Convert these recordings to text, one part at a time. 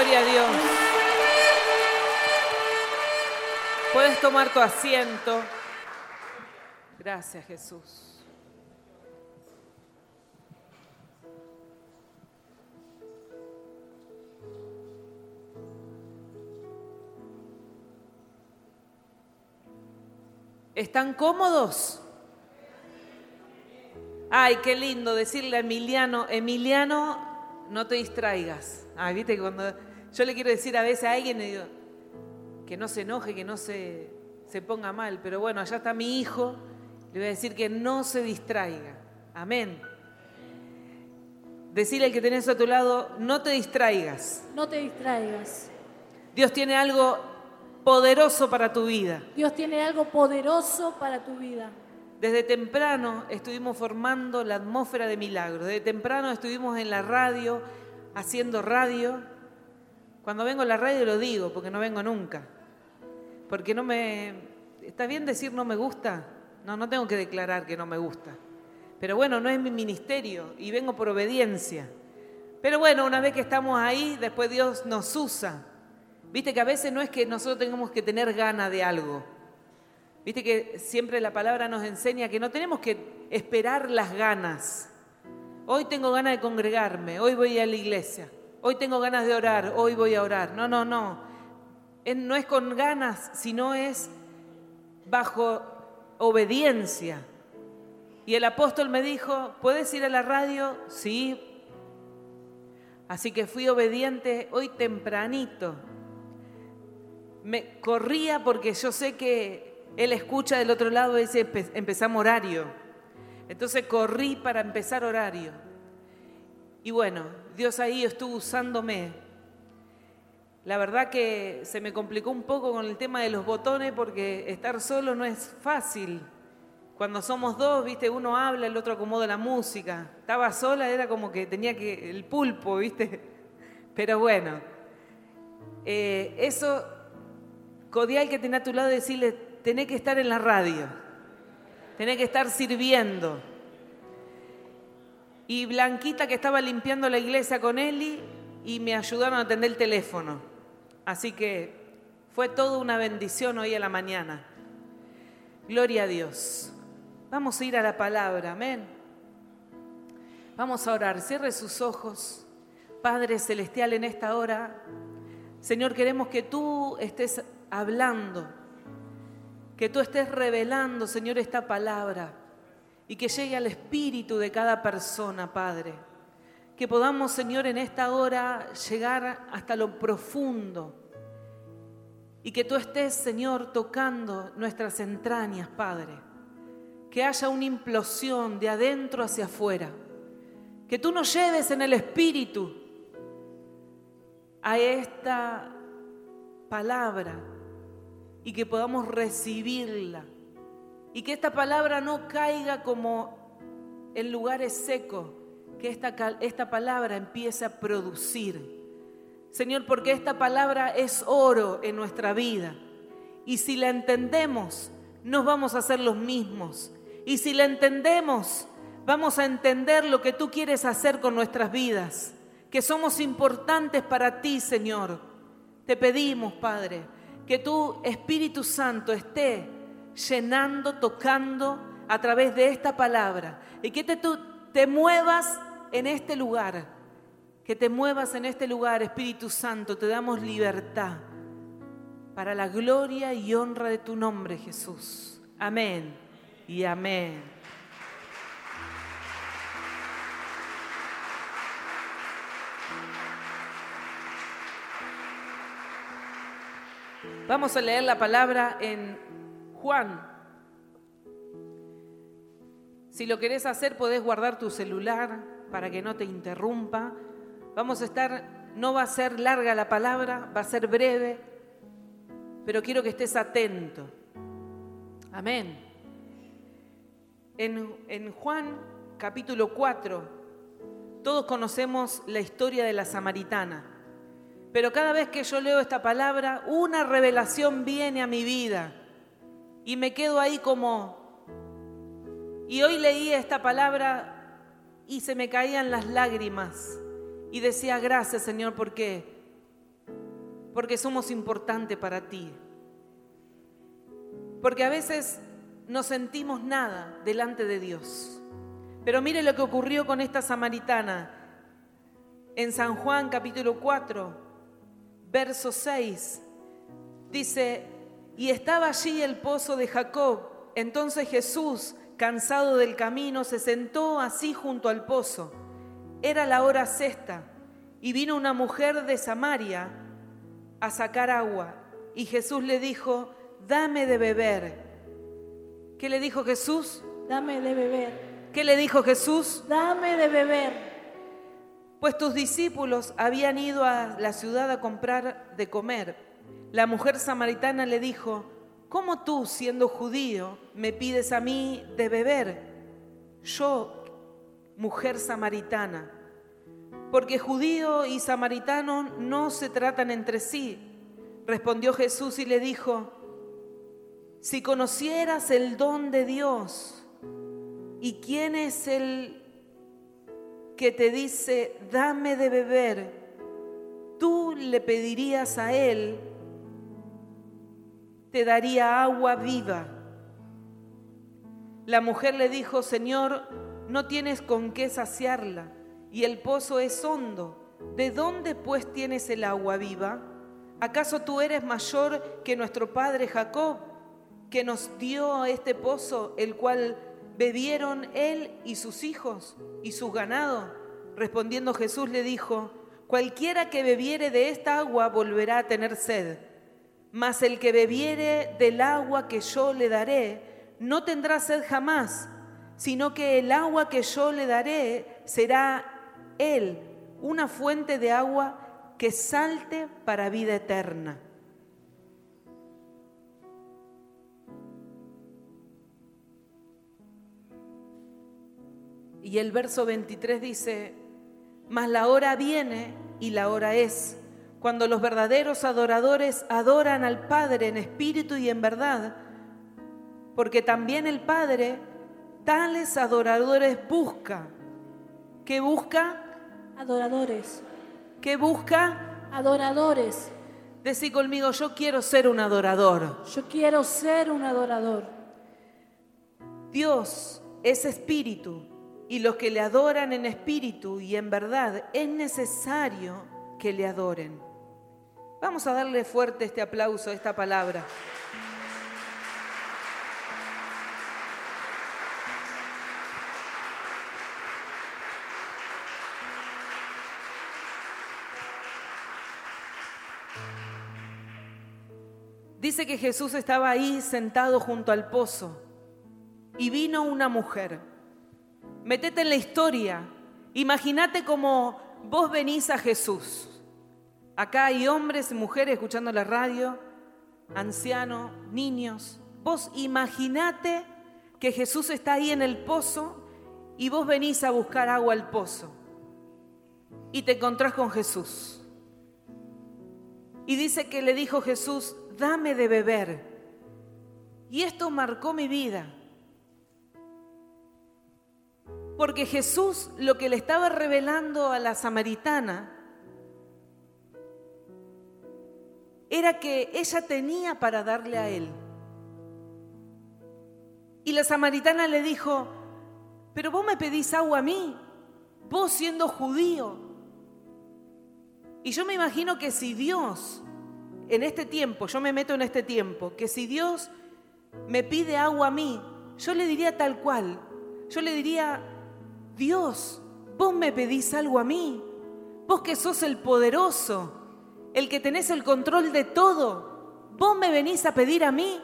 Gloria a Dios. Puedes tomar tu asiento. Gracias Jesús. ¿Están cómodos? Ay, qué lindo decirle a Emiliano, Emiliano, no te distraigas. Ay, viste que cuando yo le quiero decir a veces a alguien, digo, que no se enoje, que no se, se ponga mal, pero bueno, allá está mi hijo, le voy a decir que no se distraiga. Amén. Decirle al que tenés a tu lado, no te distraigas. No te distraigas. Dios tiene algo poderoso para tu vida. Dios tiene algo poderoso para tu vida. Desde temprano estuvimos formando la atmósfera de milagros. Desde temprano estuvimos en la radio, haciendo radio. Cuando vengo a la radio lo digo, porque no vengo nunca. Porque no me... ¿Está bien decir no me gusta? No, no tengo que declarar que no me gusta. Pero bueno, no es mi ministerio y vengo por obediencia. Pero bueno, una vez que estamos ahí, después Dios nos usa Viste que a veces no es que nosotros tengamos que tener gana de algo. Viste que siempre la palabra nos enseña que no tenemos que esperar las ganas. Hoy tengo ganas de congregarme, hoy voy a la iglesia. Hoy tengo ganas de orar, hoy voy a orar. No, no, no. No es con ganas, sino es bajo obediencia. Y el apóstol me dijo, ¿puedes ir a la radio? Sí. Así que fui obediente hoy tempranito me corría porque yo sé que él escucha del otro lado y dice, empezamos horario. Entonces corrí para empezar horario. Y bueno, Dios ahí estuvo usándome. La verdad que se me complicó un poco con el tema de los botones porque estar solo no es fácil. Cuando somos dos, viste, uno habla, el otro acomoda la música. Estaba sola, era como que tenía que el pulpo, viste. Pero bueno, eh, eso Codial que tiene a tu lado decirle, tenés que estar en la radio, tenés que estar sirviendo. Y Blanquita que estaba limpiando la iglesia con Eli y me ayudaron a atender el teléfono. Así que fue toda una bendición hoy a la mañana. Gloria a Dios. Vamos a ir a la palabra, amén. Vamos a orar. Cierre sus ojos. Padre Celestial, en esta hora, Señor, queremos que tú estés hablando, que tú estés revelando, Señor, esta palabra y que llegue al espíritu de cada persona, Padre. Que podamos, Señor, en esta hora llegar hasta lo profundo y que tú estés, Señor, tocando nuestras entrañas, Padre. Que haya una implosión de adentro hacia afuera. Que tú nos lleves en el espíritu a esta palabra y que podamos recibirla. Y que esta palabra no caiga como en lugares secos, que esta, esta palabra empiece a producir. Señor, porque esta palabra es oro en nuestra vida. Y si la entendemos, nos vamos a hacer los mismos. Y si la entendemos, vamos a entender lo que tú quieres hacer con nuestras vidas. Que somos importantes para ti, Señor. Te pedimos, Padre, que tu Espíritu Santo esté llenando, tocando a través de esta palabra y que te, tú te muevas en este lugar, que te muevas en este lugar, Espíritu Santo, te damos libertad para la gloria y honra de tu nombre, Jesús. Amén y amén. Vamos a leer la palabra en Juan. Si lo querés hacer, podés guardar tu celular para que no te interrumpa. Vamos a estar, no va a ser larga la palabra, va a ser breve, pero quiero que estés atento. Amén. En, en Juan capítulo 4, todos conocemos la historia de la samaritana. Pero cada vez que yo leo esta palabra, una revelación viene a mi vida y me quedo ahí como... Y hoy leí esta palabra y se me caían las lágrimas y decía, gracias Señor, porque porque somos importantes para ti. Porque a veces no sentimos nada delante de Dios. Pero mire lo que ocurrió con esta samaritana en San Juan capítulo 4, verso 6. Dice, y estaba allí el pozo de Jacob. Entonces Jesús, cansado del camino, se sentó así junto al pozo. Era la hora sexta y vino una mujer de Samaria a sacar agua. Y Jesús le dijo, dame de beber. ¿Qué le dijo Jesús? Dame de beber. ¿Qué le dijo Jesús? Dame de beber. Pues tus discípulos habían ido a la ciudad a comprar de comer. La mujer samaritana le dijo, ¿cómo tú, siendo judío, me pides a mí de beber? Yo, mujer samaritana, porque judío y samaritano no se tratan entre sí. Respondió Jesús y le dijo, si conocieras el don de Dios y quién es el que te dice, dame de beber, tú le pedirías a él, te daría agua viva. La mujer le dijo, Señor, no tienes con qué saciarla y el pozo es hondo. ¿De dónde pues tienes el agua viva? ¿Acaso tú eres mayor que nuestro padre Jacob? que nos dio este pozo, el cual bebieron él y sus hijos y su ganado. Respondiendo Jesús le dijo, cualquiera que bebiere de esta agua volverá a tener sed, mas el que bebiere del agua que yo le daré no tendrá sed jamás, sino que el agua que yo le daré será él, una fuente de agua que salte para vida eterna. Y el verso 23 dice, mas la hora viene y la hora es, cuando los verdaderos adoradores adoran al Padre en espíritu y en verdad, porque también el Padre tales adoradores busca. ¿Qué busca? Adoradores. ¿Qué busca? Adoradores. Decí conmigo, yo quiero ser un adorador. Yo quiero ser un adorador. Dios es espíritu y los que le adoran en espíritu y en verdad es necesario que le adoren. Vamos a darle fuerte este aplauso a esta palabra. Dice que Jesús estaba ahí sentado junto al pozo y vino una mujer Metete en la historia. Imagínate como vos venís a Jesús. Acá hay hombres y mujeres escuchando la radio, ancianos, niños. Vos imaginate que Jesús está ahí en el pozo y vos venís a buscar agua al pozo y te encontrás con Jesús. Y dice que le dijo Jesús, dame de beber. Y esto marcó mi vida. Porque Jesús lo que le estaba revelando a la samaritana era que ella tenía para darle a él. Y la samaritana le dijo, pero vos me pedís agua a mí, vos siendo judío. Y yo me imagino que si Dios, en este tiempo, yo me meto en este tiempo, que si Dios me pide agua a mí, yo le diría tal cual, yo le diría, Dios, vos me pedís algo a mí, vos que sos el poderoso, el que tenés el control de todo, vos me venís a pedir a mí.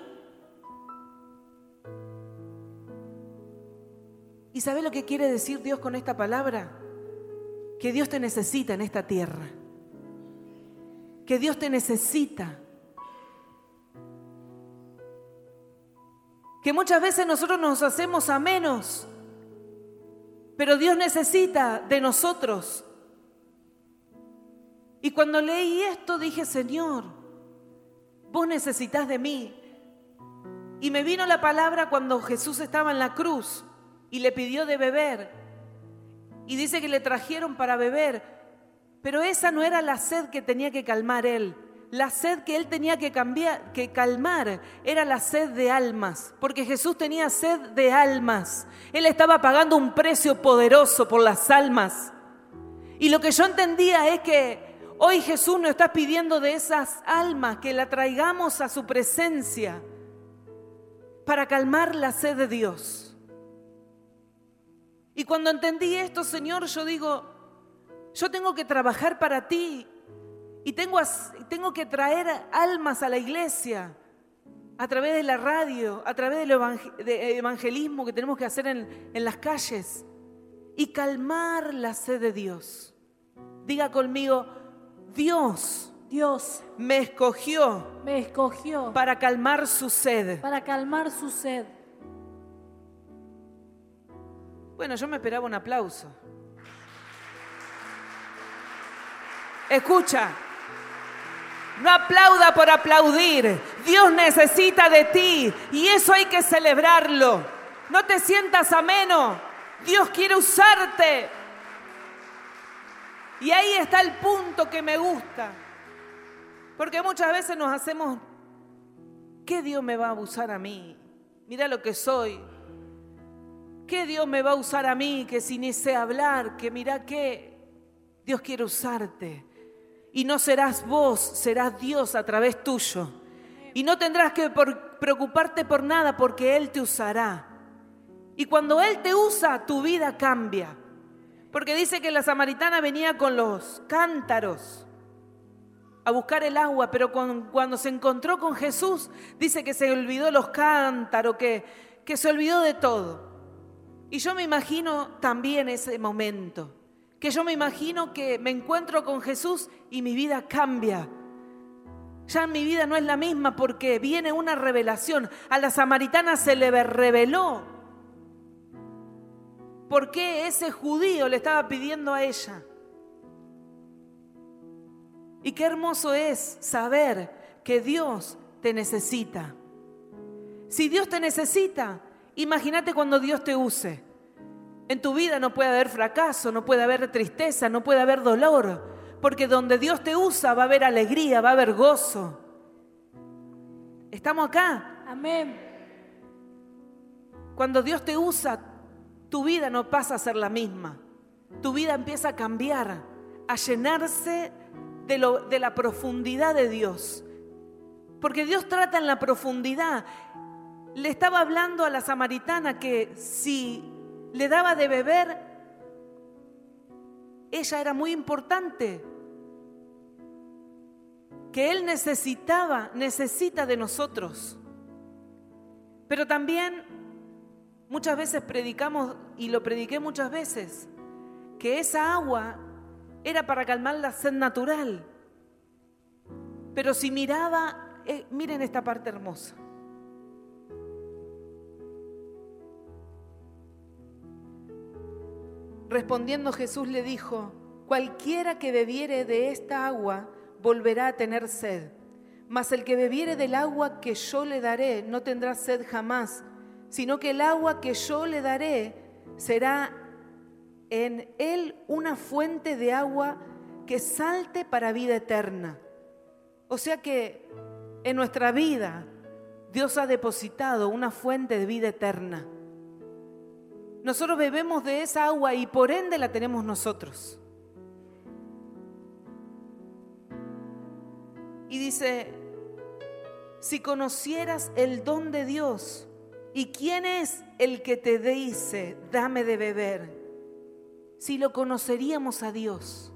¿Y sabés lo que quiere decir Dios con esta palabra? Que Dios te necesita en esta tierra. Que Dios te necesita. Que muchas veces nosotros nos hacemos a menos pero Dios necesita de nosotros. Y cuando leí esto dije, Señor, vos necesitas de mí. Y me vino la palabra cuando Jesús estaba en la cruz y le pidió de beber. Y dice que le trajeron para beber. Pero esa no era la sed que tenía que calmar él. la sed que él tenía que cambiar, que calmar, era la sed de almas, porque Jesús tenía sed de almas. Él estaba pagando un precio poderoso por las almas. Y lo que yo entendía es que hoy Jesús nos está pidiendo de esas almas que la traigamos a su presencia para calmar la sed de Dios. Y cuando entendí esto, Señor, yo digo, yo tengo que trabajar para ti y tengo, tengo que traer almas a la iglesia a través de la radio, a través del evangelismo que tenemos que hacer en, en las calles y calmar la sed de Dios. Diga conmigo, Dios Dios me escogió me escogió para calmar su sed. para calmar su sed. Bueno, yo me esperaba un aplauso. Escucha, no aplauda por aplaudir. Dios necesita de ti y eso hay que celebrarlo. No te sientas ameno. Dios quiere usarte. Y ahí está el punto que me gusta. Porque muchas veces nos hacemos, ¿qué Dios me va a usar a mí? Mira lo que soy. ¿Qué Dios me va a usar a mí que si ni hablar? Que mira que Dios quiere usarte. Y no serás vos, serás Dios a través tuyo. Y no tendrás que preocuparte por nada porque Él te usará. Y cuando Él te usa, tu vida cambia. Porque dice que la samaritana venía con los cántaros a buscar el agua, pero cuando, se encontró con Jesús, dice que se olvidó los cántaros, que, que se olvidó de todo. Y yo me imagino también ese momento, que yo me imagino que me encuentro con Jesús y mi vida cambia. Ya mi vida no es la misma porque viene una revelación. A la samaritana se le reveló por qué ese judío le estaba pidiendo a ella. Y qué hermoso es saber que Dios te necesita. Si Dios te necesita, imagínate cuando Dios te use. En tu vida no puede haber fracaso, no puede haber tristeza, no puede haber dolor, porque donde Dios te usa va a haber alegría, va a haber gozo. ¿Estamos acá? Amén. Cuando Dios te usa, tu vida no pasa a ser la misma. Tu vida empieza a cambiar, a llenarse de, lo, de la profundidad de Dios. Porque Dios trata en la profundidad. Le estaba hablando a la samaritana que si le daba de beber, ella era muy importante. Que Él necesitaba, necesita de nosotros. Pero también muchas veces predicamos, y lo prediqué muchas veces, que esa agua era para calmar la sed natural. Pero si miraba, eh, miren esta parte hermosa. Respondiendo Jesús le dijo, cualquiera que bebiere de esta agua volverá a tener sed, mas el que bebiere del agua que yo le daré no tendrá sed jamás, sino que el agua que yo le daré será en Él una fuente de agua que salte para vida eterna. O sea que en nuestra vida Dios ha depositado una fuente de vida eterna. Nosotros bebemos de esa agua y por ende la tenemos nosotros. Y dice, si conocieras el don de Dios y quién es el que te dice, dame de beber, si lo conoceríamos a Dios.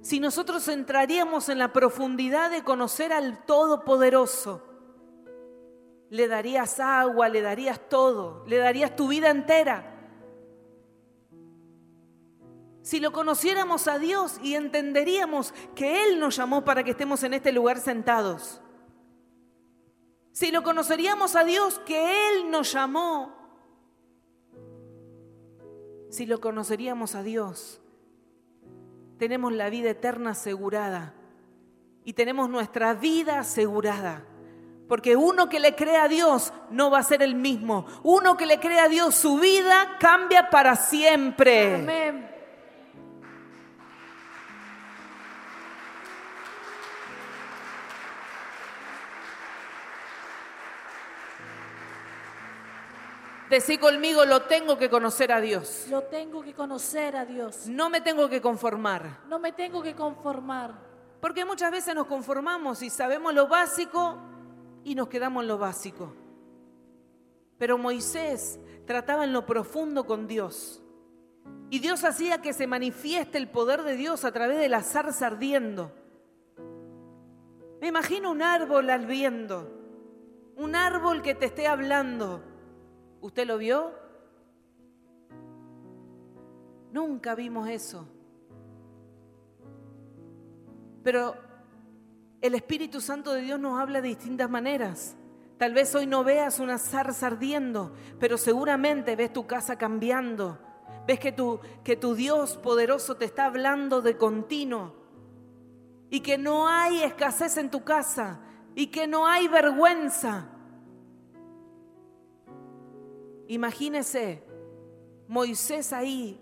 Si nosotros entraríamos en la profundidad de conocer al Todopoderoso, le darías agua, le darías todo, le darías tu vida entera. Si lo conociéramos a Dios y entenderíamos que Él nos llamó para que estemos en este lugar sentados. Si lo conoceríamos a Dios que Él nos llamó si lo conoceríamos a Dios, tenemos la vida eterna asegurada y tenemos nuestra vida asegurada. Porque uno que le cree a Dios no va a ser el mismo. Uno que le cree a Dios, su vida cambia para siempre. Amén. Decí conmigo, lo tengo que conocer a Dios. Lo tengo que conocer a Dios. No me tengo que conformar. No me tengo que conformar. Porque muchas veces nos conformamos y sabemos lo básico y nos quedamos en lo básico. Pero Moisés trataba en lo profundo con Dios. Y Dios hacía que se manifieste el poder de Dios a través de la zarza ardiendo. Me imagino un árbol ardiendo, un árbol que te esté hablando. ¿Usted lo vio? Nunca vimos eso. Pero el Espíritu Santo de Dios nos habla de distintas maneras. Tal vez hoy no veas una zarza ardiendo, pero seguramente ves tu casa cambiando. Ves que tu, que tu Dios poderoso te está hablando de continuo. Y que no hay escasez en tu casa. Y que no hay vergüenza. Imagínese Moisés ahí,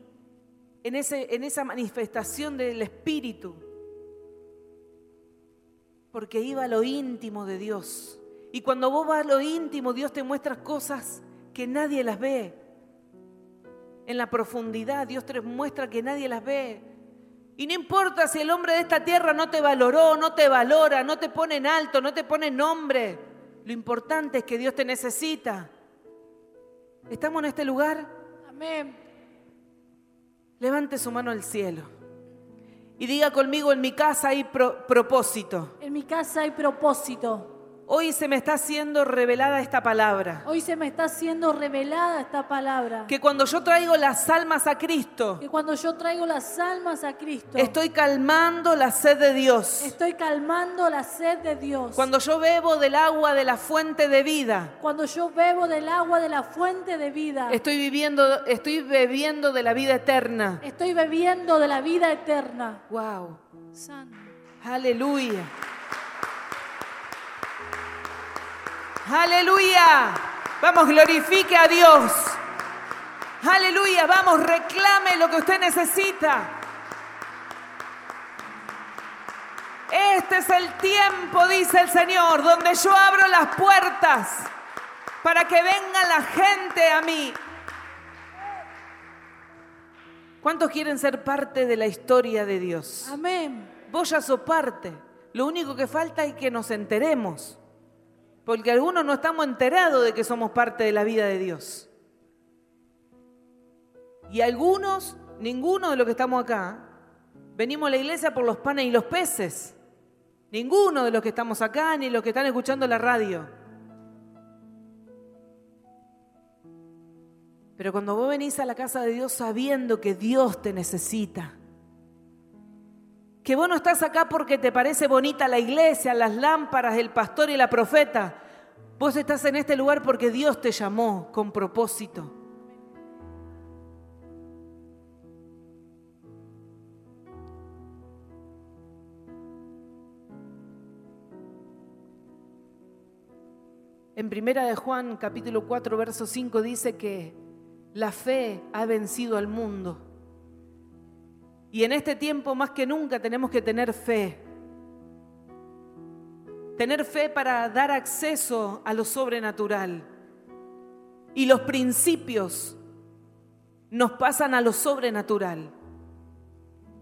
en, ese, en esa manifestación del Espíritu, porque iba a lo íntimo de Dios. Y cuando vos vas a lo íntimo, Dios te muestra cosas que nadie las ve. En la profundidad, Dios te muestra que nadie las ve. Y no importa si el hombre de esta tierra no te valoró, no te valora, no te pone en alto, no te pone en nombre. Lo importante es que Dios te necesita. ¿Estamos en este lugar? Amén. Levante su mano al cielo y diga conmigo, en mi casa hay pro- propósito. En mi casa hay propósito. Hoy se me está haciendo revelada esta palabra. Hoy se me está siendo revelada esta palabra. Que cuando yo traigo las almas a Cristo, Que cuando yo traigo las almas a Cristo, estoy calmando la sed de Dios. estoy calmando la sed de Dios. Cuando yo bebo del agua de la fuente de vida, Cuando yo bebo del agua de la fuente de vida, estoy viviendo, estoy bebiendo de la vida eterna. estoy bebiendo de la vida eterna. Wow. Santo. Aleluya. Aleluya. Vamos, glorifique a Dios. Aleluya. Vamos, reclame lo que usted necesita. Este es el tiempo, dice el Señor, donde yo abro las puertas para que venga la gente a mí. ¿Cuántos quieren ser parte de la historia de Dios? Amén. Vos ya sos parte. Lo único que falta es que nos enteremos. Porque algunos no estamos enterados de que somos parte de la vida de Dios. Y algunos, ninguno de los que estamos acá, venimos a la iglesia por los panes y los peces. Ninguno de los que estamos acá, ni los que están escuchando la radio. Pero cuando vos venís a la casa de Dios sabiendo que Dios te necesita, que vos no estás acá porque te parece bonita la iglesia, las lámparas, el pastor y la profeta. Vos estás en este lugar porque Dios te llamó con propósito. En primera de Juan, capítulo 4, verso 5 dice que la fe ha vencido al mundo. Y en este tiempo más que nunca tenemos que tener fe. Tener fe para dar acceso a lo sobrenatural. Y los principios nos pasan a lo sobrenatural.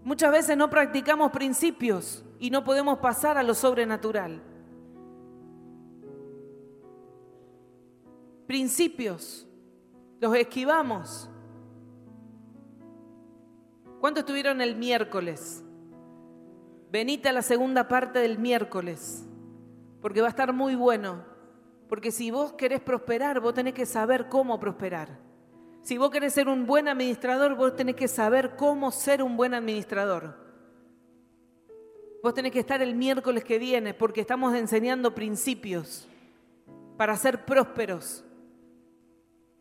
Muchas veces no practicamos principios y no podemos pasar a lo sobrenatural. Principios, los esquivamos. ¿Cuántos estuvieron el miércoles? Venite a la segunda parte del miércoles, porque va a estar muy bueno. Porque si vos querés prosperar, vos tenés que saber cómo prosperar. Si vos querés ser un buen administrador, vos tenés que saber cómo ser un buen administrador. Vos tenés que estar el miércoles que viene, porque estamos enseñando principios para ser prósperos.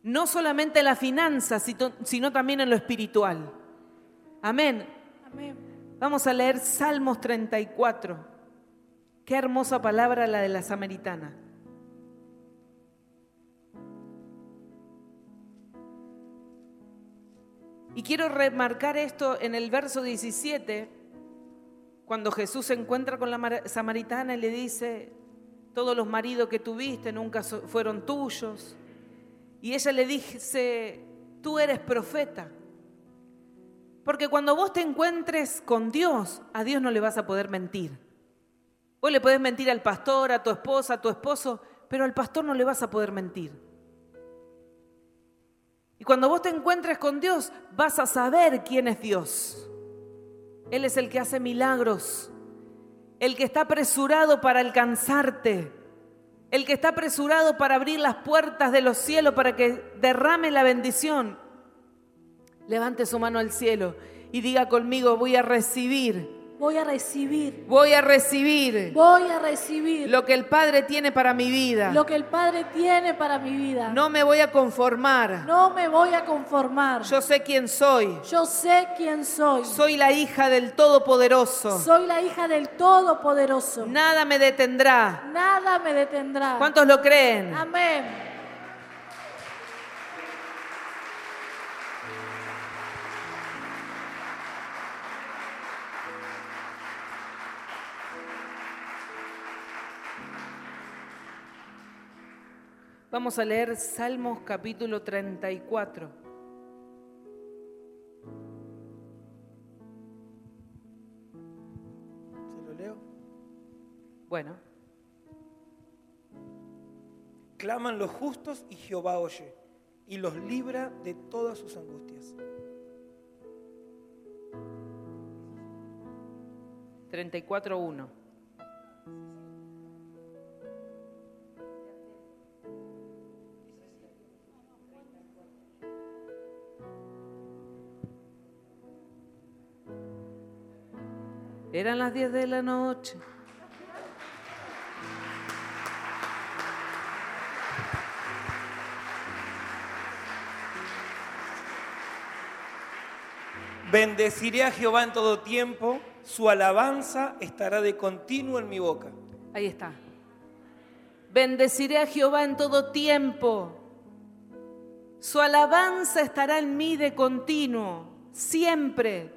No solamente en la finanza, sino sino también en lo espiritual. Amén. Amén. Vamos a leer Salmos 34. Qué hermosa palabra la de la samaritana. Y quiero remarcar esto en el verso 17, cuando Jesús se encuentra con la mar- samaritana y le dice, todos los maridos que tuviste nunca fueron tuyos. Y ella le dice, tú eres profeta. Porque cuando vos te encuentres con Dios, a Dios no le vas a poder mentir. Vos le podés mentir al pastor, a tu esposa, a tu esposo, pero al pastor no le vas a poder mentir. Y cuando vos te encuentres con Dios, vas a saber quién es Dios. Él es el que hace milagros, el que está apresurado para alcanzarte, el que está apresurado para abrir las puertas de los cielos para que derrame la bendición. Levante su mano al cielo y diga conmigo, voy a recibir Voy a recibir. Voy a recibir Voy a recibir lo que el Padre tiene para mi vida. lo que el Padre tiene para mi vida. No me voy a conformar. No me voy a conformar. Yo sé quién soy. Yo sé quién soy. Soy la hija del Todopoderoso. Soy la hija del Todopoderoso. Nada me detendrá. Nada me detendrá. ¿Cuántos lo creen? Amén. Vamos a leer Salmos capítulo 34. ¿Se lo leo? Bueno, Claman los justos y Jehová oye y los libra de todas sus angustias. 34.1. Eran las 10 de la noche. Bendeciré a Jehová en todo tiempo, su alabanza estará de continuo en mi boca. Ahí está. Bendeciré a Jehová en todo tiempo. Su alabanza estará en mí de continuo, siempre.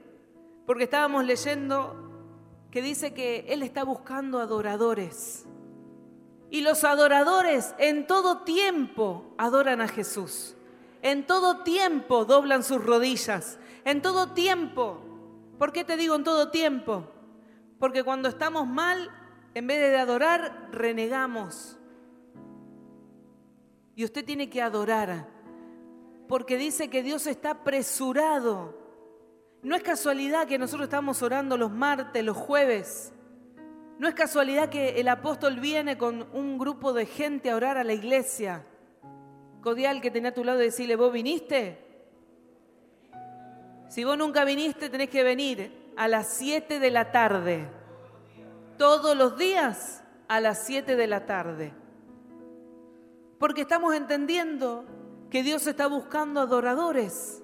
Porque estábamos leyendo que dice que Él está buscando adoradores. Y los adoradores en todo tiempo adoran a Jesús. En todo tiempo doblan sus rodillas. En todo tiempo. ¿Por qué te digo en todo tiempo? Porque cuando estamos mal, en vez de adorar, renegamos. Y usted tiene que adorar. Porque dice que Dios está apresurado. No es casualidad que nosotros estamos orando los martes, los jueves. No es casualidad que el apóstol viene con un grupo de gente a orar a la iglesia. Codial que tenía a tu lado y decirle, ¿vos viniste? Si vos nunca viniste, tenés que venir a las 7 de la tarde. Todos los días a las 7 de la tarde. Porque estamos entendiendo que Dios está buscando adoradores.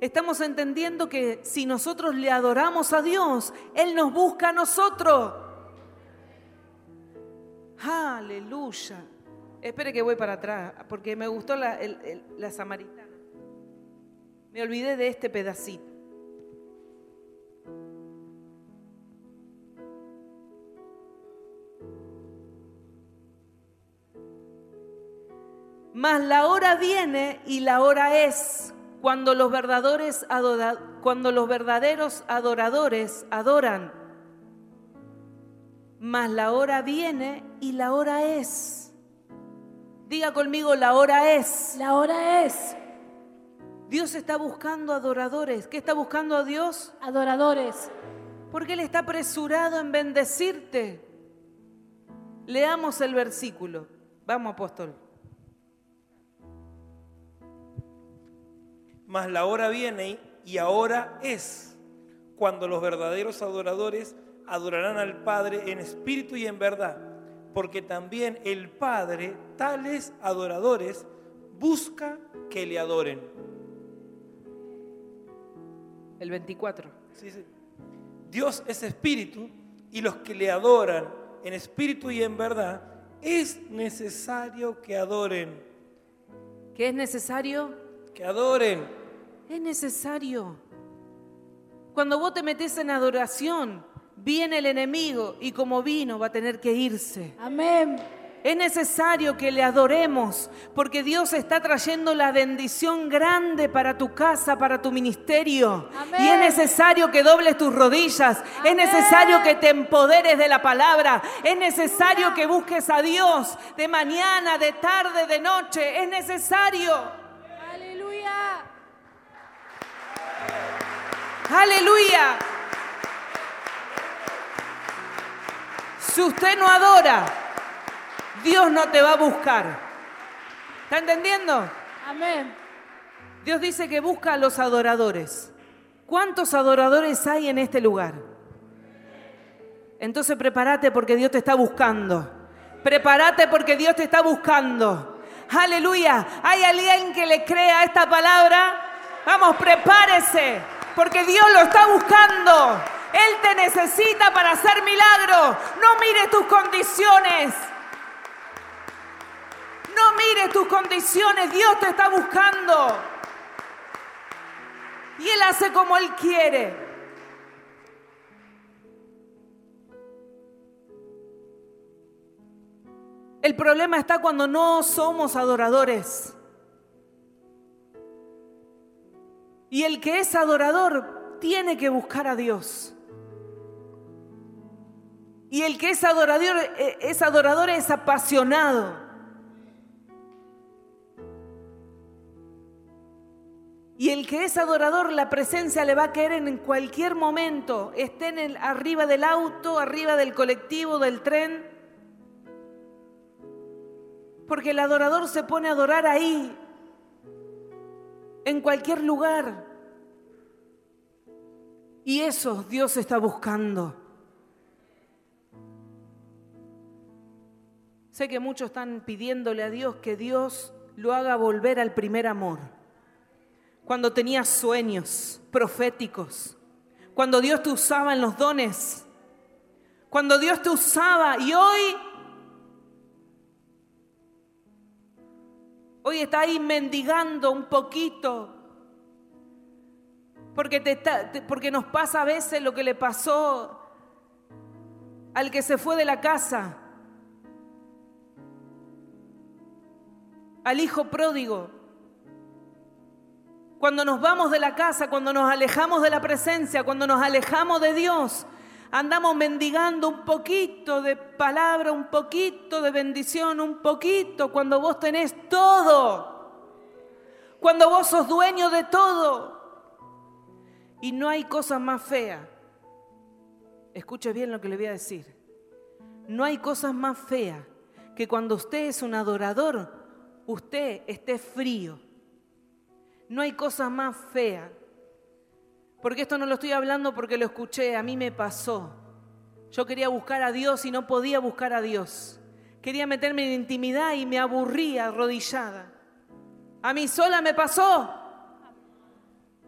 Estamos entendiendo que si nosotros le adoramos a Dios, Él nos busca a nosotros. Aleluya. Espere que voy para atrás, porque me gustó la, la samaritana. Me olvidé de este pedacito. Mas la hora viene y la hora es cuando los verdaderos, adora- cuando los verdaderos adoradores adoran. Mas la hora viene y la hora es. Diga conmigo, la hora es. La hora es. Dios está buscando adoradores. ¿Qué está buscando a Dios? Adoradores. Porque Él está apresurado en bendecirte. Leamos el versículo. Vamos, apóstol. Mas la hora viene y ahora es cuando los verdaderos adoradores adorarán al Padre en espíritu y en verdad, porque también el Padre, tales adoradores, busca que le adoren. El 24. Sí, sí. Dios es espíritu y los que le adoran en espíritu y en verdad, es necesario que adoren, ¿Qué es necesario? que adoren. Es necesario. Cuando vos te metes en adoración, viene el enemigo y como vino va a tener que irse. Amén. Es necesario que le adoremos porque Dios está trayendo la bendición grande para tu casa, para tu ministerio. Amén. Y es necesario que dobles tus rodillas. Es necesario que te empoderes de la palabra. Es necesario que busques a Dios de mañana, de tarde, de noche. Es necesario. Aleluya. Aleluya. Si usted no adora, Dios no te va a buscar. ¿Está entendiendo? Amén. Dios dice que busca a los adoradores. ¿Cuántos adoradores hay en este lugar? Entonces prepárate porque Dios te está buscando. Prepárate porque Dios te está buscando. Aleluya. ¿Hay alguien que le crea esta palabra? Vamos, prepárese porque Dios lo está buscando. Él te necesita para hacer milagro. No mires tus condiciones. No mires tus condiciones. Dios te está buscando. Y Él hace como Él quiere. El problema está cuando no somos adoradores. Y el que es adorador tiene que buscar a Dios. Y el que es adorador eh, es, adorador, es apasionado. Y el que es adorador, la presencia le va a caer en cualquier momento, esté en el, arriba del auto, arriba del colectivo, del tren. Porque el adorador se pone a adorar ahí, en cualquier lugar. Y eso Dios está buscando. Sé que muchos están pidiéndole a Dios que Dios lo haga volver al primer amor. Cuando tenías sueños proféticos, cuando Dios te usaba en los dones, cuando Dios te usaba y hoy Hoy está ahí mendigando un poquito. Porque, te está- porque nos pasa a veces lo que le pasó al que se fue de la casa, al hijo pródigo. Cuando nos vamos de la casa, cuando nos alejamos de la presencia, cuando nos alejamos de Dios, andamos mendigando un poquito de palabra, un poquito de bendición, un poquito, cuando vos tenés todo, cuando vos sos dueño de todo. Y no hay cosa más fea. Escuche bien lo que le voy a decir. No hay cosas más feas que cuando usted es un adorador, usted esté frío. No hay cosa más fea. Porque esto no lo estoy hablando porque lo escuché, a mí me pasó. Yo quería buscar a Dios y no podía buscar a Dios. Quería meterme en intimidad y me aburría arrodillada. A mí sola me pasó.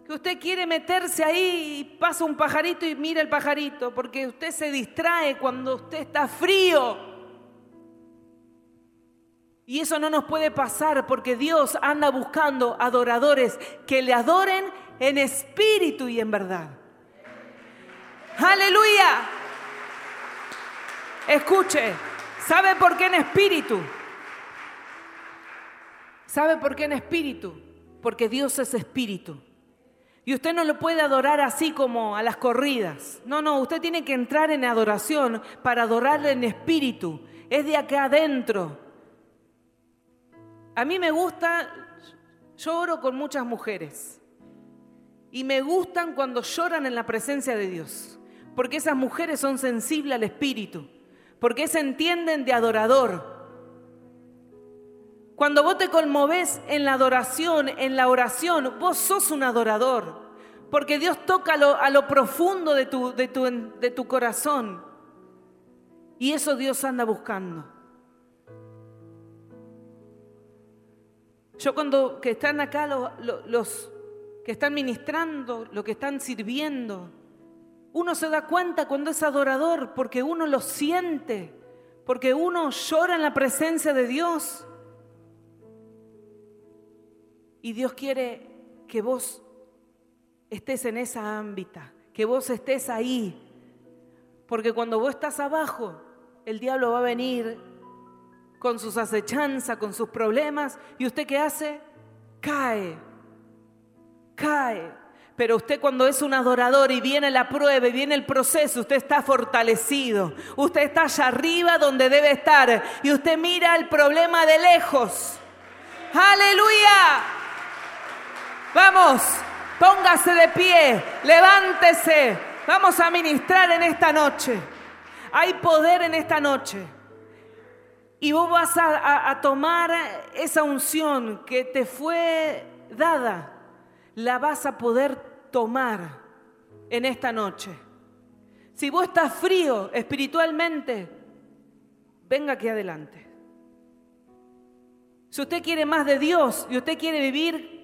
Que usted quiere meterse ahí y pasa un pajarito y mira el pajarito, porque usted se distrae cuando usted está frío. Y eso no nos puede pasar porque Dios anda buscando adoradores que le adoren en espíritu y en verdad. Aleluya. Escuche, ¿sabe por qué en espíritu? ¿Sabe por qué en espíritu? Porque Dios es espíritu. Y usted no lo puede adorar así como a las corridas. No, no, usted tiene que entrar en adoración para adorarle en espíritu. Es de acá adentro. A mí me gusta, yo oro con muchas mujeres. Y me gustan cuando lloran en la presencia de Dios. Porque esas mujeres son sensibles al espíritu. Porque se entienden de adorador. Cuando vos te conmoves en la adoración, en la oración, vos sos un adorador. Porque Dios toca lo- a lo profundo de tu, de, tu, de tu corazón. Y eso Dios anda buscando. Yo cuando que están acá lo- lo- los que están ministrando, los que están sirviendo, uno se da cuenta cuando es adorador porque uno lo siente, porque uno llora en la presencia de Dios. Y Dios quiere que vos estés en esa ámbita, que vos estés ahí. Porque cuando vos estás abajo, el diablo va a venir con sus acechanzas, con sus problemas. ¿Y usted qué hace? Cae, cae. Pero usted cuando es un adorador y viene la prueba y viene el proceso, usted está fortalecido. Usted está allá arriba donde debe estar. Y usted mira el problema de lejos. Aleluya. Vamos, póngase de pie, levántese. Vamos a ministrar en esta noche. Hay poder en esta noche. Y vos vas a, tomar esa unción que te fue dada la vas a poder tomar en esta noche. Si vos estás frío espiritualmente, venga aquí adelante. Si usted quiere más de Dios y usted quiere vivir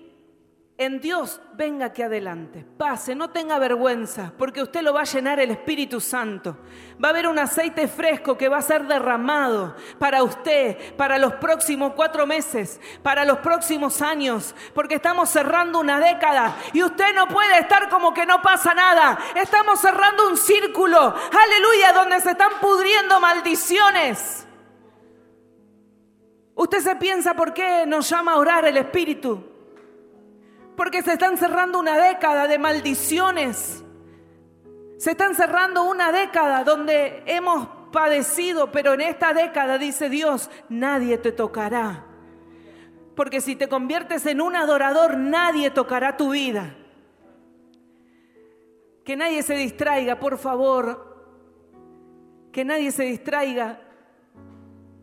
en Dios, venga aquí adelante, pase, no tenga vergüenza, porque usted lo va a llenar el Espíritu Santo. Va a haber un aceite fresco que va a ser derramado para usted, para los próximos cuatro meses, para los próximos años, porque estamos cerrando una década y usted no puede estar como que no pasa nada. Estamos cerrando un círculo, aleluya, donde se están pudriendo maldiciones. Usted se piensa por qué nos llama a orar el Espíritu porque se están cerrando una década de maldiciones. Se están cerrando una década donde hemos padecido, pero en esta década, dice Dios, nadie te tocará. Porque si te conviertes en un adorador, nadie tocará tu vida. Que nadie se distraiga, por favor. Que nadie se distraiga.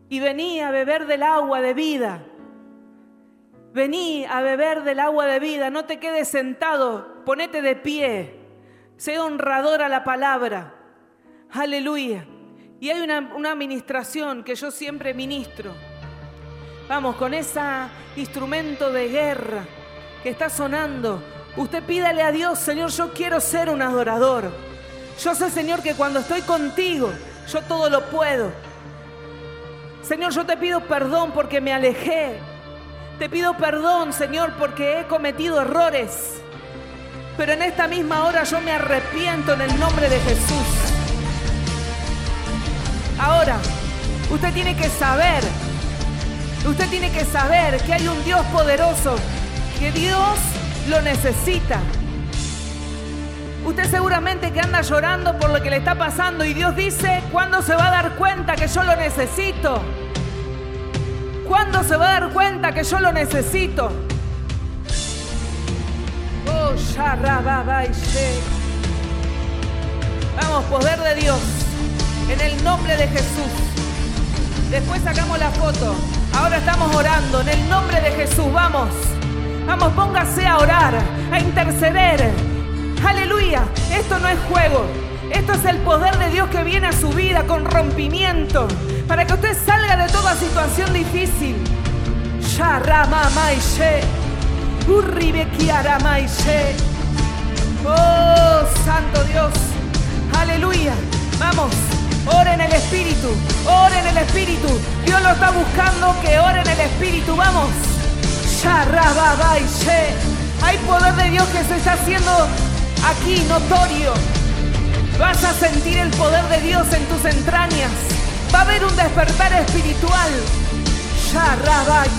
Y venía a beber del agua de vida. Vení a beber del agua de vida, no te quedes sentado, ponete de pie, sé honrador a la palabra. Aleluya. Y hay una, una administración que yo siempre ministro. Vamos, con ese instrumento de guerra que está sonando, usted pídale a Dios, Señor, yo quiero ser un adorador. Yo sé, Señor, que cuando estoy contigo, yo todo lo puedo. Señor, yo te pido perdón porque me alejé, te pido perdón, Señor, porque he cometido errores. Pero en esta misma hora yo me arrepiento en el nombre de Jesús. Ahora, usted tiene que saber, usted tiene que saber que hay un Dios poderoso, que Dios lo necesita. Usted seguramente que anda llorando por lo que le está pasando y Dios dice, ¿cuándo se va a dar cuenta que yo lo necesito? ¿Cuándo se va a dar cuenta que yo lo necesito? Oh, Vamos, poder de Dios, en el nombre de Jesús. Después sacamos la foto. Ahora estamos orando en el nombre de Jesús. Vamos, vamos, póngase a orar, a interceder. Aleluya. Esto no es juego. Esto es el poder de Dios que viene a su vida con rompimiento para que usted salga de toda situación difícil. Oh, Santo Dios. Aleluya. Vamos. Ore en el Espíritu. Ore en el Espíritu. Dios lo está buscando que ore en el Espíritu. Vamos. Hay poder de Dios que se está haciendo aquí notorio. Vas a sentir el poder de Dios en tus entrañas. Va a haber un despertar espiritual.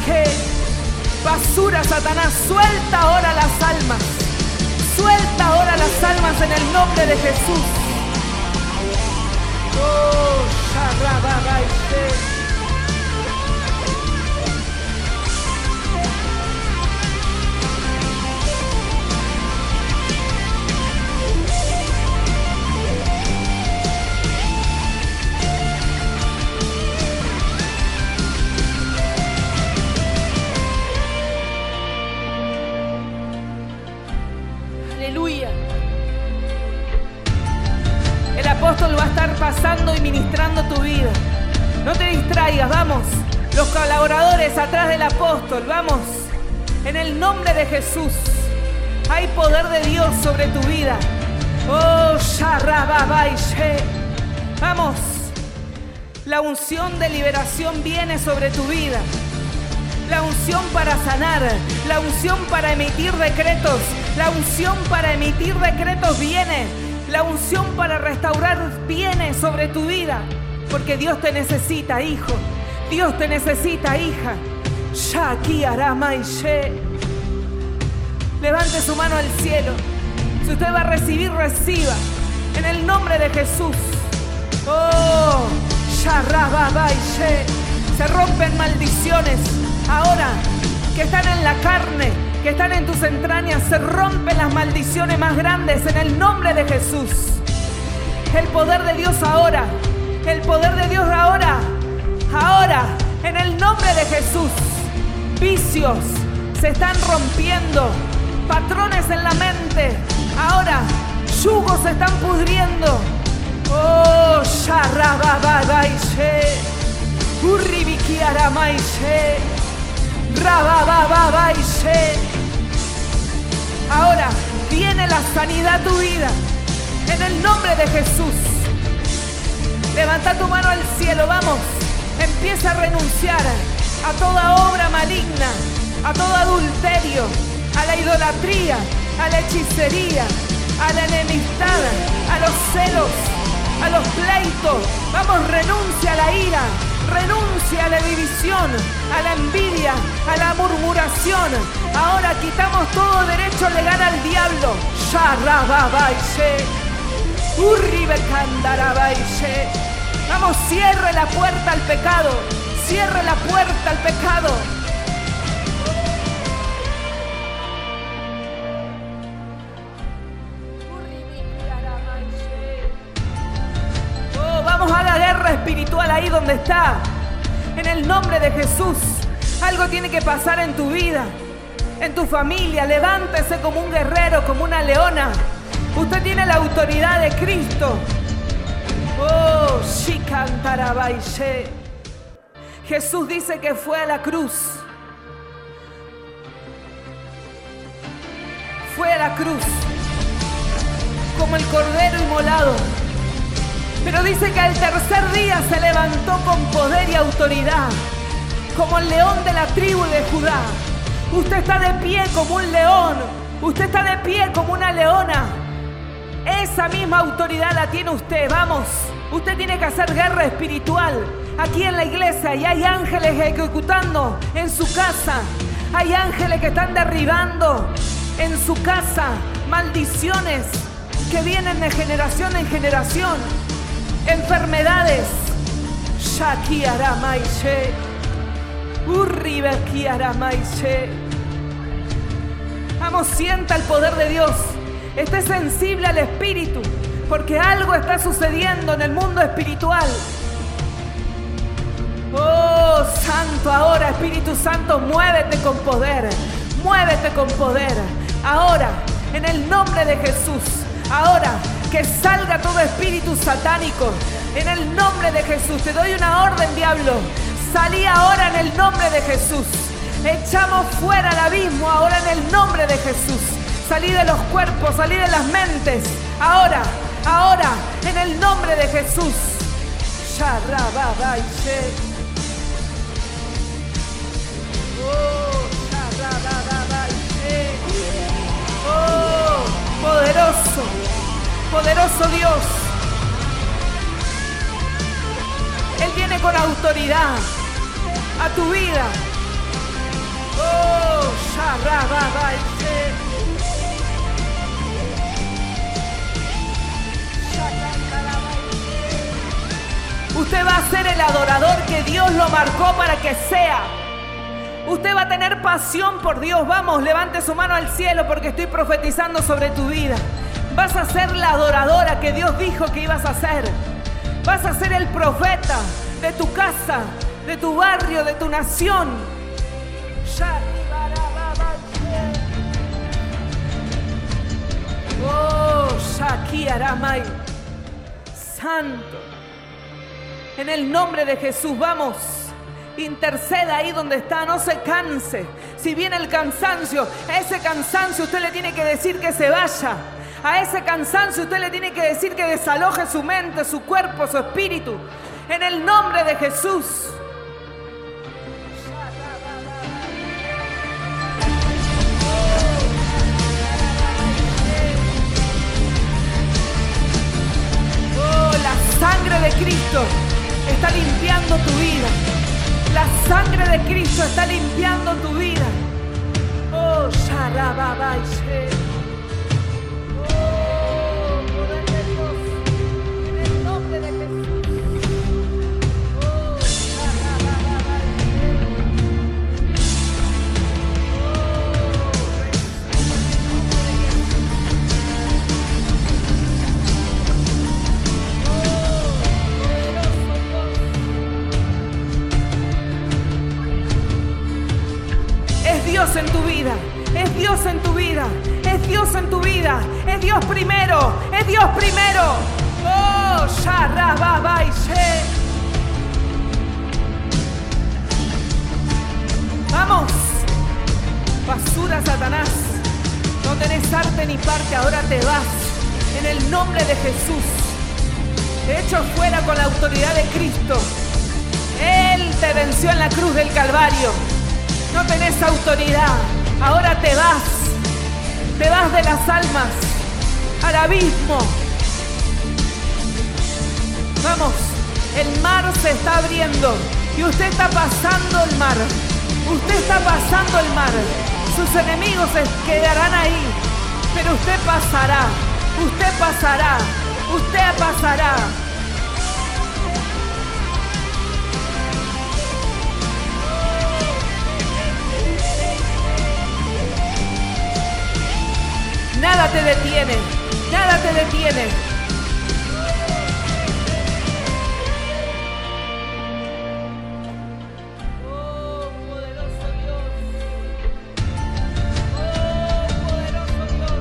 que Basura, Satanás. Suelta ahora las almas. Suelta ahora las almas en el nombre de Jesús. Oh, ministrando tu vida. No te distraigas, vamos. Los colaboradores atrás del apóstol, vamos. En el nombre de Jesús. Hay poder de Dios sobre tu vida. Oh, Vamos. La unción de liberación viene sobre tu vida. La unción para sanar, la unción para emitir decretos, la unción para emitir decretos viene la unción para restaurar viene sobre tu vida, porque Dios te necesita, hijo. Dios te necesita, hija. Shaki Aramaishe. Levante su mano al cielo. Si usted va a recibir, reciba. En el nombre de Jesús. Oh. Se rompen maldiciones. Ahora que están en la carne, que están en tus entrañas, se rompen las maldiciones más grandes en el nombre de Jesús. El poder de Dios ahora. El poder de Dios ahora. Ahora, en el nombre de Jesús. Vicios se están rompiendo. Patrones en la mente. Ahora, yugos se están pudriendo. Oh, Sharababaishe. Urribikiaramaishe. Rabababaishe. Ahora viene la sanidad tu vida. En el nombre de Jesús. Levanta tu mano al cielo, vamos. Empieza a renunciar a toda obra maligna, a todo adulterio, a la idolatría, a la hechicería, a la enemistad, a los celos, a los pleitos. Vamos, renuncia a la ira, renuncia a la división, a la envidia, a la murmuración. Ahora quitamos todo derecho legal al diablo. Vamos, cierre la puerta al pecado. Cierre la puerta al pecado. Oh, vamos a la guerra espiritual ahí donde está. En el nombre de Jesús. Algo tiene que pasar en tu vida, en tu familia. Levántese como un guerrero, como una leona. Usted tiene la autoridad de Cristo. Oh, Shikantarabaishe. Jesús dice que fue a la cruz. Fue a la cruz como el cordero inmolado. Pero dice que al tercer día se levantó con poder y autoridad, como el león de la tribu de Judá. Usted está de pie como un león, usted está de pie como una leona. Esa misma autoridad la tiene usted, vamos. Usted tiene que hacer guerra espiritual aquí en la iglesia y hay ángeles ejecutando en su casa. Hay ángeles que están derribando en su casa maldiciones que vienen de generación en generación. Enfermedades. Shakiaramaishe. Urribekiaramaishe. Vamos, sienta el poder de Dios. Esté sensible al Espíritu, porque algo está sucediendo en el mundo espiritual. Oh, Santo, ahora Espíritu Santo, muévete con poder. Muévete con poder. Ahora, en el nombre de Jesús. Ahora, que salga todo espíritu satánico. En el nombre de Jesús. Te doy una orden, diablo. Salí ahora en el nombre de Jesús. Echamos fuera al abismo ahora en el nombre de Jesús. Salí de los cuerpos, salí de las mentes. Ahora, ahora, en el nombre de Jesús. Oh, poderoso, poderoso Dios. Él viene con autoridad a tu vida. Oh. Usted va a ser el adorador que Dios lo marcó para que sea. Usted va a tener pasión por Dios. Vamos, levante su mano al cielo porque estoy profetizando sobre tu vida. Vas a ser la adoradora que Dios dijo que ibas a ser. Vas a ser el profeta de tu casa, de tu barrio, de tu nación. Oh. Santo. En el nombre de Jesús, vamos. Interceda ahí donde está, no se canse. Si viene el cansancio, a ese cansancio usted le tiene que decir que se vaya. A ese cansancio usted le tiene que decir que desaloje su mente, su cuerpo, su espíritu. En el nombre de Jesús. Está limpiando tu vida. sangre de Cristo está limpiando tu vida. Oh. Oh, en tu vida, es Dios en tu vida, es Dios en tu vida, es Dios primero, es Dios primero. Oh. Vamos, basura Satanás, no tenés arte ni parte, ahora te vas en el nombre de Jesús. Te echo fuera con la autoridad de Cristo. Él te venció en la cruz del Calvario. No tenés autoridad. Ahora te vas. Te vas de las almas al abismo. Vamos, el mar se está abriendo y usted está pasando el mar. Usted está pasando el mar. Sus enemigos se quedarán ahí, pero usted pasará. Usted pasará. Usted pasará. Nada te detiene, nada te detiene. Oh, poderoso Dios. Oh, poderoso Dios.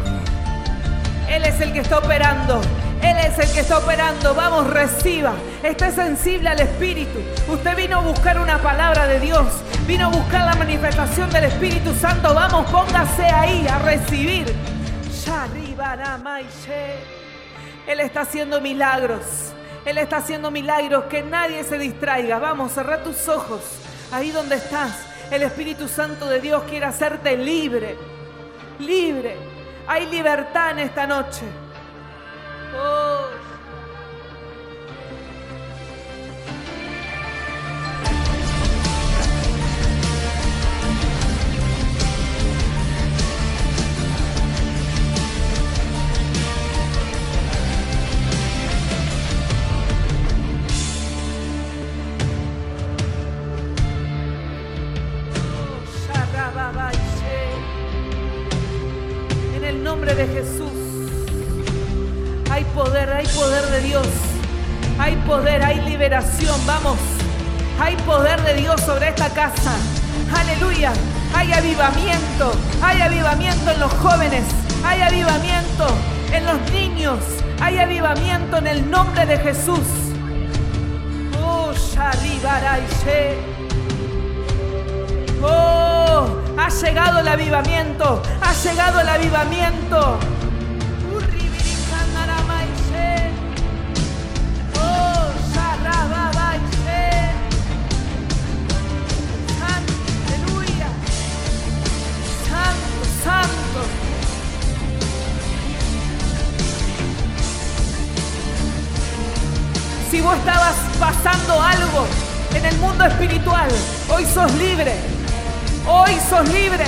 Él es el que está operando. Él es el que está operando. Vamos, reciba. Esté sensible al Espíritu. Usted vino a buscar una palabra de Dios. Vino a buscar la manifestación del Espíritu Santo. Vamos, póngase ahí a recibir. Él está haciendo milagros. Él está haciendo milagros. Que nadie se distraiga. Vamos, cerra tus ojos. Ahí donde estás. El Espíritu Santo de Dios quiere hacerte libre. Libre. Hay libertad en esta noche. Oh. Sobre esta casa. Aleluya. Hay avivamiento. Hay avivamiento en los jóvenes. Hay avivamiento en los niños. Hay avivamiento en el nombre de Jesús. Oh. Oh, ha llegado el avivamiento, ha llegado el avivamiento. Sos libre.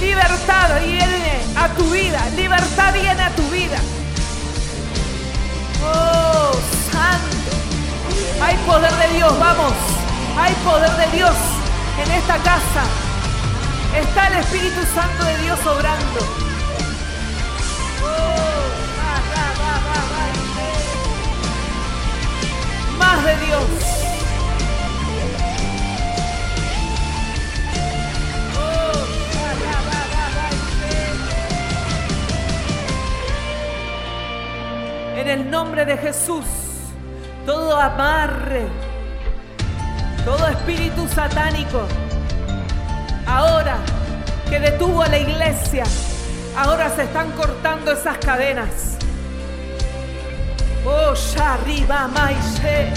Libertad viene a tu vida. Libertad viene a tu vida. Oh, santo. Hay poder de Dios, vamos. Hay poder de Dios en esta casa. Está el Espíritu Santo de Dios obrando. Oh. Más de Dios. El nombre de Jesús, todo amarre, todo espíritu satánico, ahora que detuvo a la iglesia, ahora se están cortando esas cadenas. Oh, Shariba Maishe.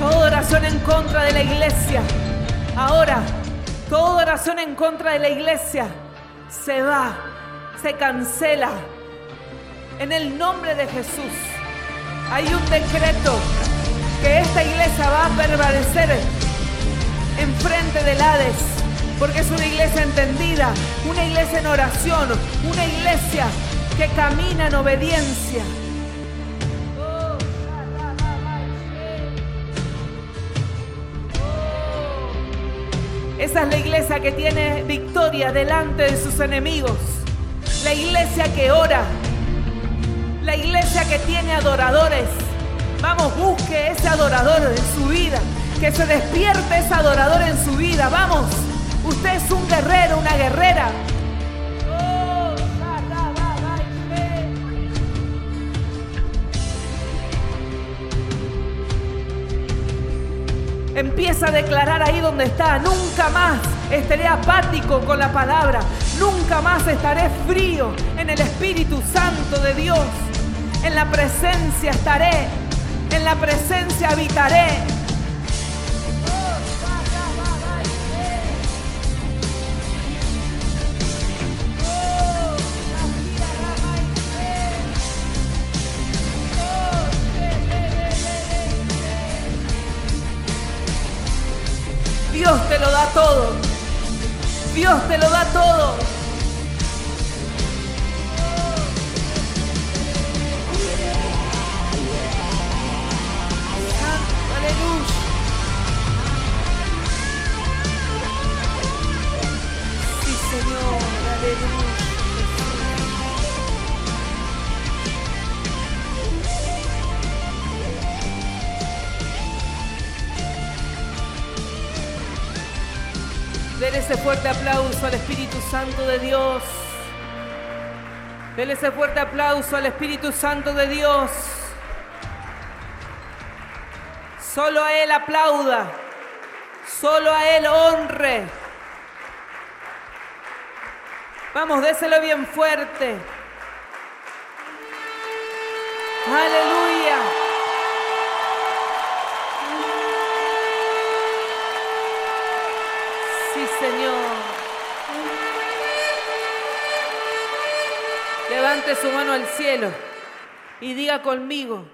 Toda oración en contra de la iglesia. Ahora, toda oración en contra de la iglesia se va, se cancela. En el nombre de Jesús hay un decreto que esta iglesia va a permanecer gente del Hades, porque es una iglesia entendida, una iglesia en oración, una iglesia que camina en obediencia. Esa es la iglesia que tiene victoria delante de sus enemigos. La iglesia que ora. La iglesia que tiene adoradores. Vamos, busque ese adorador en su vida. Que se despierte ese adorador en su vida. Vamos. Usted es un guerrero, una guerrera. Empieza a declarar ahí donde está. Nunca más estaré apático con la palabra. Nunca más estaré frío en el Espíritu Santo de Dios. En la presencia estaré. En la presencia habitaré. Dios te lo da todo. Dios te lo da todo. Dios. Dele ese fuerte aplauso al Espíritu Santo de Dios. Solo a Él aplauda. Solo a Él honre. Vamos, déselo bien fuerte. Aleluya. Levante su mano al cielo y diga conmigo,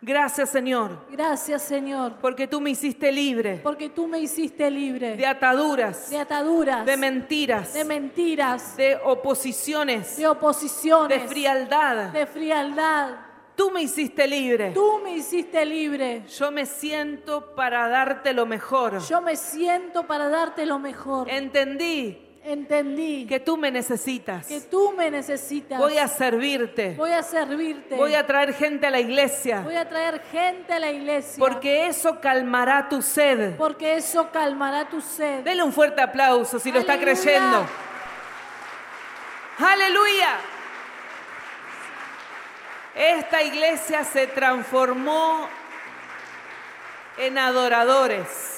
gracias Señor, Gracias, Señor, porque tú me hiciste libre porque tú me hiciste libre de ataduras, de ataduras, de mentiras, de mentiras, de oposiciones, de oposiciones, de frialdad. de frialdad. Tú me hiciste libre. Tú me hiciste libre. Yo me siento para darte lo mejor. Yo me siento para darte lo mejor. Entendí Entendí que tú me necesitas. que tú me necesitas. Voy a servirte. Voy a servirte. Voy a traer gente a la iglesia. Voy a traer gente a la iglesia. Porque eso calmará tu sed. porque eso calmará tu sed. Dele un fuerte aplauso si lo está creyendo. Aleluya. Esta iglesia se transformó en adoradores.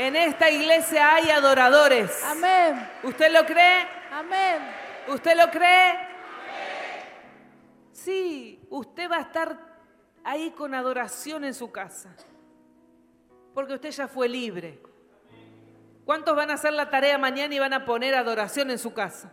En esta iglesia hay adoradores. Amén. ¿Usted lo cree? Amén. ¿Usted lo cree? Sí, usted va a estar ahí con adoración en su casa. Porque usted ya fue libre. ¿Cuántos van a hacer la tarea mañana y van a poner adoración en su casa?